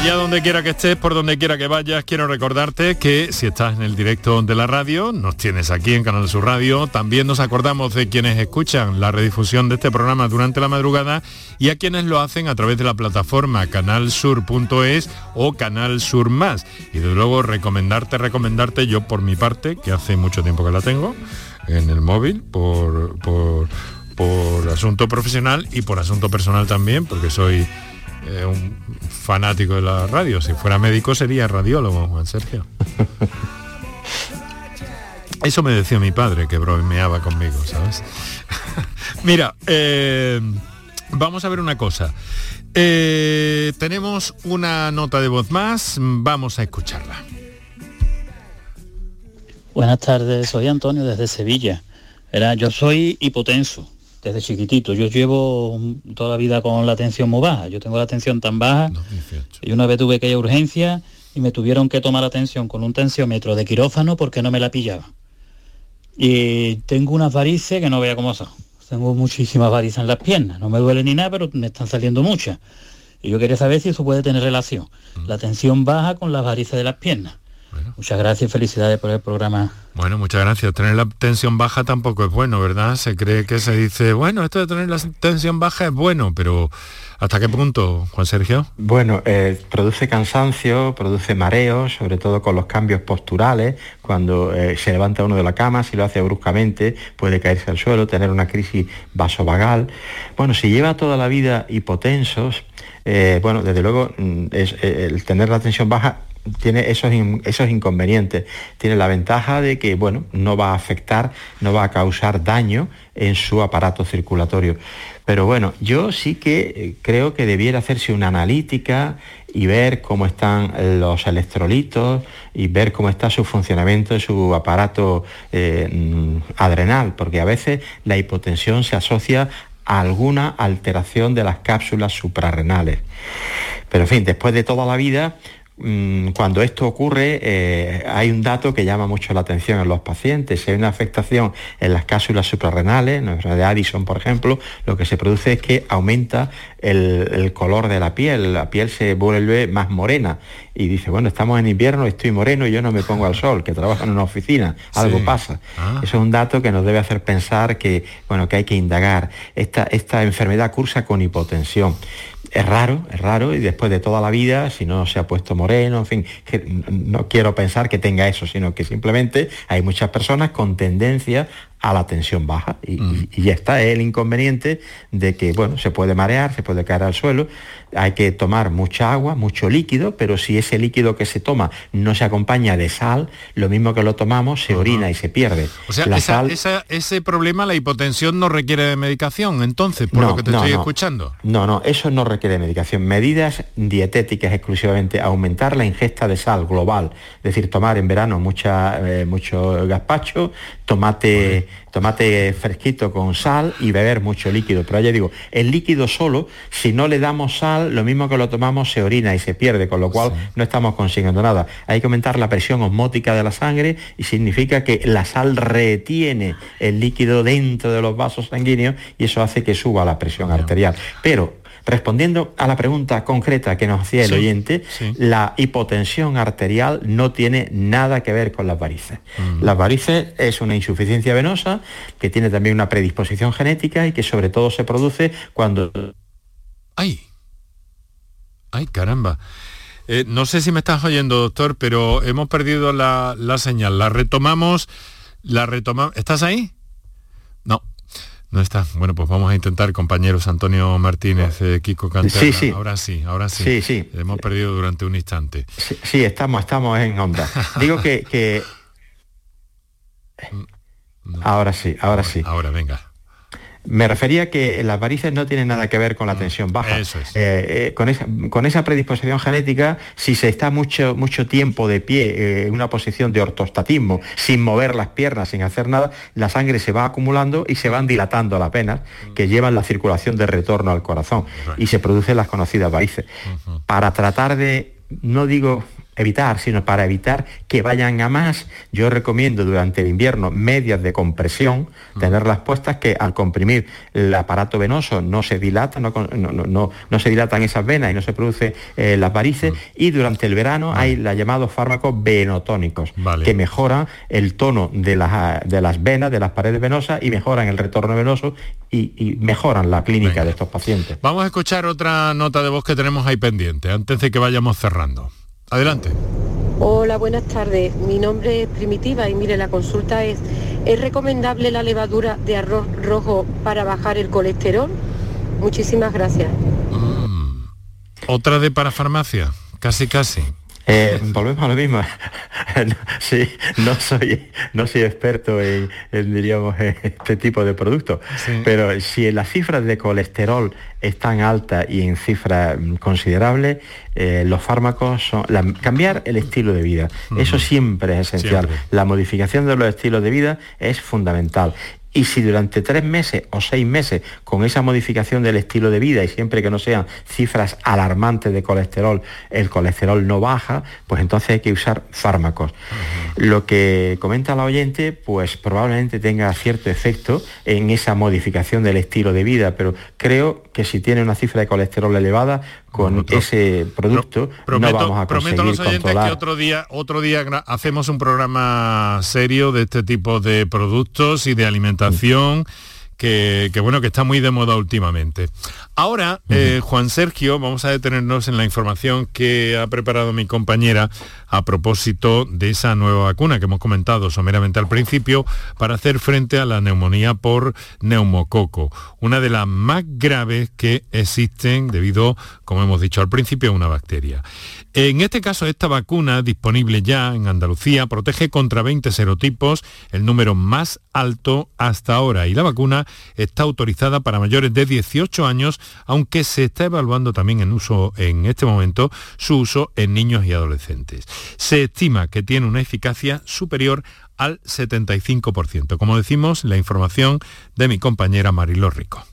Allá donde quiera que estés, por donde quiera que vayas, quiero recordarte que si estás en el directo de la radio, nos tienes aquí en Canal Sur Radio. También nos acordamos de quienes escuchan la redifusión de este programa durante la madrugada y a quienes lo hacen a través de la plataforma canalsur.es o Canal Sur Más. Y de luego recomendarte, recomendarte yo por mi parte, que hace mucho tiempo que la tengo, en el móvil, por, por, por asunto profesional y por asunto personal también, porque soy eh, un fanático de la radio. Si fuera médico sería radiólogo, Juan Sergio. *laughs* Eso me decía mi padre, que bromeaba conmigo, ¿sabes? *laughs* Mira, eh, vamos a ver una cosa. Eh, tenemos una nota de voz más, vamos a escucharla. Buenas tardes, soy Antonio desde Sevilla. Era, yo soy hipotenso desde chiquitito. Yo llevo toda la vida con la tensión muy baja. Yo tengo la tensión tan baja y una vez tuve que ir a urgencia y me tuvieron que tomar la tensión con un tensiómetro de quirófano porque no me la pillaba. Y tengo unas varices que no vea cómo son. Tengo muchísimas varices en las piernas. No me duele ni nada, pero me están saliendo muchas. Y yo quería saber si eso puede tener relación. La tensión baja con las varices de las piernas. Muchas gracias y felicidades por el programa. Bueno, muchas gracias. Tener la tensión baja tampoco es bueno, ¿verdad? Se cree que se dice, bueno, esto de tener la tensión baja es bueno, pero ¿hasta qué punto, Juan Sergio? Bueno, eh, produce cansancio, produce mareo, sobre todo con los cambios posturales. Cuando eh, se levanta uno de la cama, si lo hace bruscamente, puede caerse al suelo, tener una crisis vasovagal. Bueno, si lleva toda la vida hipotensos, eh, bueno, desde luego mm, es, el tener la tensión baja tiene esos, esos inconvenientes. Tiene la ventaja de que, bueno, no va a afectar, no va a causar daño en su aparato circulatorio. Pero bueno, yo sí que eh, creo que debiera hacerse una analítica y ver cómo están los electrolitos y ver cómo está su funcionamiento de su aparato eh, mm, adrenal, porque a veces la hipotensión se asocia a alguna alteración de las cápsulas suprarrenales. Pero en fin, después de toda la vida, cuando esto ocurre, eh, hay un dato que llama mucho la atención en los pacientes. Si hay una afectación en las cápsulas suprarrenales, en la de Addison, por ejemplo, lo que se produce es que aumenta el, color de la piel, la piel se vuelve más morena. Y dice, bueno, estamos en invierno, estoy moreno y yo no me pongo al sol, que trabajo en una oficina, algo pasa. Ah. Eso es un dato que nos debe hacer pensar que, bueno, que hay que indagar. Esta, esta enfermedad cursa con hipotensión es raro, es raro, y después de toda la vida, si no se ha puesto moreno, en fin, no quiero pensar que tenga eso, sino que simplemente hay muchas personas con tendencia a la tensión baja. Y, mm. ya está el inconveniente de que bueno se puede marear se puede caer al suelo. Hay que tomar mucha agua mucho líquido pero si ese líquido que se toma no se acompaña de sal lo mismo que lo tomamos se orina y se pierde. O sea ese problema la hipotensión no requiere de medicación entonces por lo que te estoy escuchando. No no eso no requiere de medicación. Medidas dietéticas exclusivamente aumentar la ingesta de sal global es decir tomar en verano mucha eh, mucho gazpacho tomate tomate fresquito con sal y beber mucho líquido. Pero ya digo, el líquido solo, si no le damos sal, lo mismo que lo tomamos se orina y se pierde, con lo cual no estamos consiguiendo nada. Hay que aumentar la presión osmótica de la sangre y significa que la sal retiene el líquido dentro de los vasos sanguíneos y eso hace que suba la presión arterial. Pero Respondiendo a la pregunta concreta que nos hacía el oyente, la hipotensión arterial no tiene nada que ver con las varices. Mm. Las varices es una insuficiencia venosa que tiene también una predisposición genética y que sobre todo se produce cuando... ¡Ay! ¡Ay, caramba! Eh, no sé si me estás oyendo, doctor, pero hemos perdido la, la señal. La retomamos, la retomamos. ¿Estás ahí? No, no está. Bueno, pues vamos a intentar, compañeros Antonio Martínez, eh, Kiko Cantera. Sí, sí. Ahora sí, ahora sí. Sí, sí. Hemos perdido durante un instante. Sí, estamos, estamos en onda. Digo que... *laughs* Ahora sí, ahora sí. Ahora, venga. Me refería que las varices no tienen nada que ver con la mm, tensión baja. Eso es. Eh, eh, con, esa, con, esa, predisposición genética, si se está mucho, mucho tiempo de pie eh, en una posición de ortostatismo, sin mover las piernas, sin hacer nada, la sangre se va acumulando y se van dilatando las venas que llevan la circulación de retorno al corazón y se producen las conocidas varices. Para tratar de, no digo evitar, sino para evitar que vayan a más, yo recomiendo durante el invierno medias de compresión, tenerlas puestas que al comprimir el aparato venoso no se dilata, no, no, se dilatan esas venas y no se produce eh, las varices, y durante el verano hay los llamados fármacos venotónicos, que mejoran el tono de las, de las venas, de las paredes venosas y mejoran el retorno venoso y, mejoran la clínica de estos pacientes. Vamos a escuchar otra nota de voz que tenemos ahí pendiente, antes de que vayamos cerrando. Adelante. Hola, buenas tardes. Mi nombre es Primitiva y mire, la consulta es, ¿es recomendable la levadura de arroz rojo para bajar el colesterol? Muchísimas gracias. Mm. Otra de parafarmacia, casi casi. Eh, volvemos a lo mismo. *laughs* sí, no soy, no soy experto en, diríamos, este tipo de productos, pero si las cifras de colesterol están altas y en cifras considerables, eh, los fármacos son... cambiar el estilo de vida, eso siempre es esencial. La modificación de los estilos de vida es fundamental y si durante tres meses o seis meses con esa modificación del estilo de vida y siempre que no sean cifras alarmantes de colesterol, el colesterol no baja, pues entonces hay que usar fármacos. Lo que comenta la oyente, pues probablemente tenga cierto efecto en esa modificación del estilo de vida, pero creo que si tiene una cifra de colesterol elevada, con ese producto no vamos a conseguir prometo a los oyentes que otro día otro día hacemos un programa serio de este tipo de productos y de alimentación que, bueno, que está muy de moda últimamente. Ahora, eh, Juan Sergio, vamos a detenernos en la información que ha preparado mi compañera a propósito de esa nueva vacuna que hemos comentado someramente al principio para hacer frente a la neumonía por neumococo, una de las más graves que existen debido, como hemos dicho al principio, a una bacteria. En este caso, esta vacuna disponible ya en Andalucía protege contra 20 serotipos, el número más alto hasta ahora, y la vacuna está autorizada para mayores de 18 años, aunque se está evaluando también en uso en este momento su uso en niños y adolescentes. Se estima que tiene una eficacia superior al 75%. Como decimos, la información de mi compañera Marilo Rico.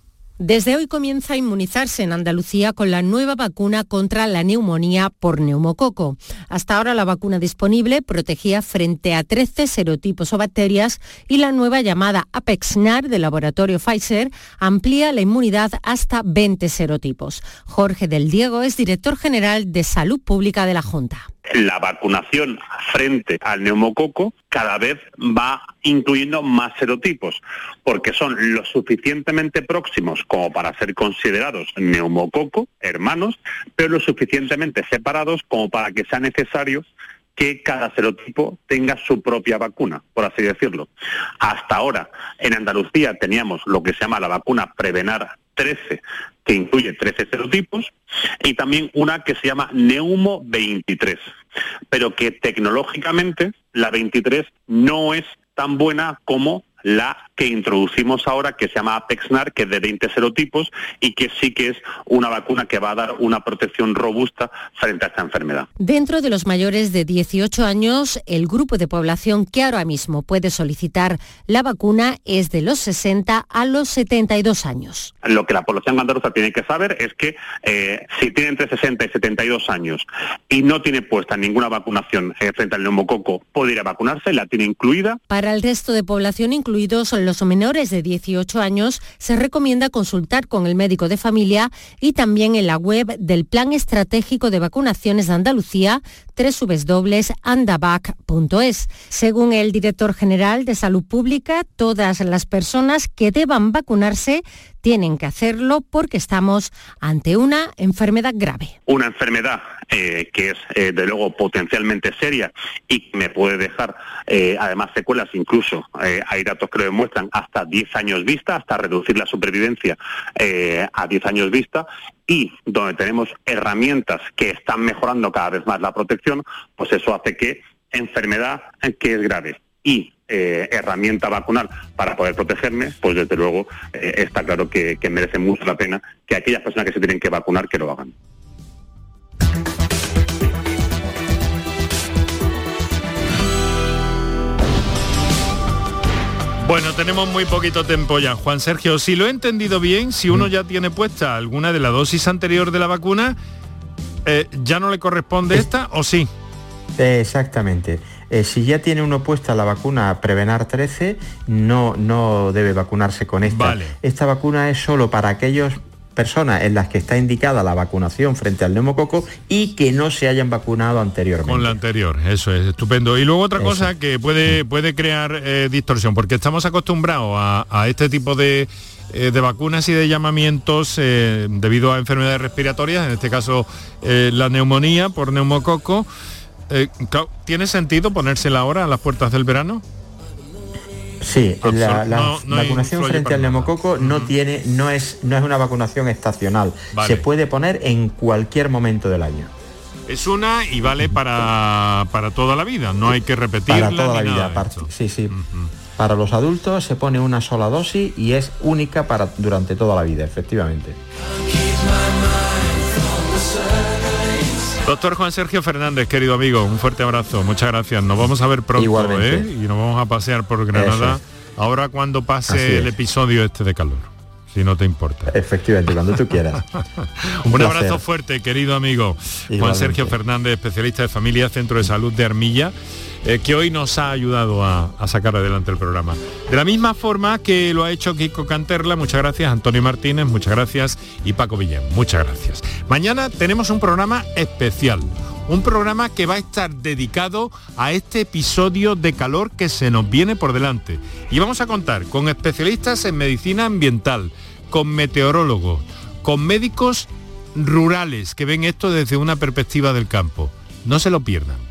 Desde hoy comienza a inmunizarse en Andalucía con la nueva vacuna contra la neumonía por neumococo. Hasta ahora la vacuna disponible protegía frente a 13 serotipos o bacterias y la nueva llamada Apexnar del laboratorio Pfizer amplía la inmunidad hasta 20 serotipos. Jorge del Diego es director general de Salud Pública de la Junta la vacunación frente al neumococo cada vez va incluyendo más serotipos, porque son lo suficientemente próximos como para ser considerados neumococo, hermanos, pero lo suficientemente separados como para que sea necesario que cada serotipo tenga su propia vacuna, por así decirlo. Hasta ahora, en Andalucía teníamos lo que se llama la vacuna Prevenar 13, que incluye 13 serotipos, y también una que se llama Neumo 23, pero que tecnológicamente la 23 no es tan buena como la que introducimos ahora, que se llama Apexnar, que es de 20 serotipos y que sí que es una vacuna que va a dar una protección robusta frente a esta enfermedad. Dentro de los mayores de 18 años, el grupo de población que ahora mismo puede solicitar la vacuna es de los 60 a los 72 años. Lo que la población andaluza tiene que saber es que eh, si tiene entre 60 y 72 años y no tiene puesta ninguna vacunación eh, frente al neumococo, puede ir a vacunarse, la tiene incluida. Para el resto de población, incluidos los menores de 18 años, se recomienda consultar con el médico de familia y también en la web del Plan Estratégico de Vacunaciones de Andalucía, www.andabac.es. Según el director general de Salud Pública, todas las personas que deban vacunarse tienen que hacerlo porque estamos ante una enfermedad grave. Una enfermedad eh, que es, eh, de luego, potencialmente seria y me puede dejar, eh, además, secuelas, incluso hay datos que lo demuestran, hasta 10 años vista, hasta reducir la supervivencia a 10 años vista y donde tenemos herramientas que están mejorando cada vez más la protección, pues eso hace que enfermedad que es grave y eh, herramienta vacunal para poder protegerme, pues desde luego eh, está claro que, que merece mucho la pena que aquellas personas que se tienen que vacunar que lo hagan. Bueno, tenemos muy poquito tiempo ya. Juan Sergio, si lo he entendido bien, si uno mm. ya tiene puesta alguna de la dosis anterior de la vacuna, eh, ¿ya no le corresponde esta o sí? Exactamente. Eh, si ya tiene uno puesta la vacuna Prevenar 13, no, no debe vacunarse con esta. Esta vacuna es solo para aquellos personas en las que está indicada la vacunación frente al neumococo y que no se hayan vacunado anteriormente. Con la anterior, eso es estupendo. Y luego otra cosa que puede, puede crear eh, distorsión, porque estamos acostumbrados a, este tipo de, eh, de, vacunas y de llamamientos eh, debido a enfermedades respiratorias, en este caso la neumonía por neumococo. ¿Tiene sentido ponérsela ahora a las puertas del verano? Sí, la, vacunación frente al neumococo no tiene, no es, no es una vacunación estacional. Se puede poner en cualquier momento del año. Es una y vale para, para toda la vida, no hay que repetirla. Para toda la vida, sí, sí. Para los adultos se pone una sola dosis y es única para durante toda la vida, efectivamente. Doctor Juan Sergio Fernández, querido amigo, un fuerte abrazo, muchas gracias. Nos vamos a ver pronto ¿eh? y nos vamos a pasear por Granada. Ahora cuando pase el episodio este de calor, si no te importa. Efectivamente, cuando tú quieras. *laughs* un, abrazo fuerte, querido amigo. Juan Sergio Fernández, especialista de familia, Centro de Salud de Armilla. Eh, que hoy nos ha ayudado a, sacar adelante el programa. De la misma forma que lo ha hecho Kiko Canterla, muchas gracias, Antonio Martínez, muchas gracias, y Paco Villén, muchas gracias. Mañana tenemos un programa especial, un programa que va a estar dedicado a este episodio de calor que se nos viene por delante. Y vamos a contar con especialistas en medicina ambiental, con meteorólogos, con médicos rurales que ven esto desde una perspectiva del campo. No se lo pierdan.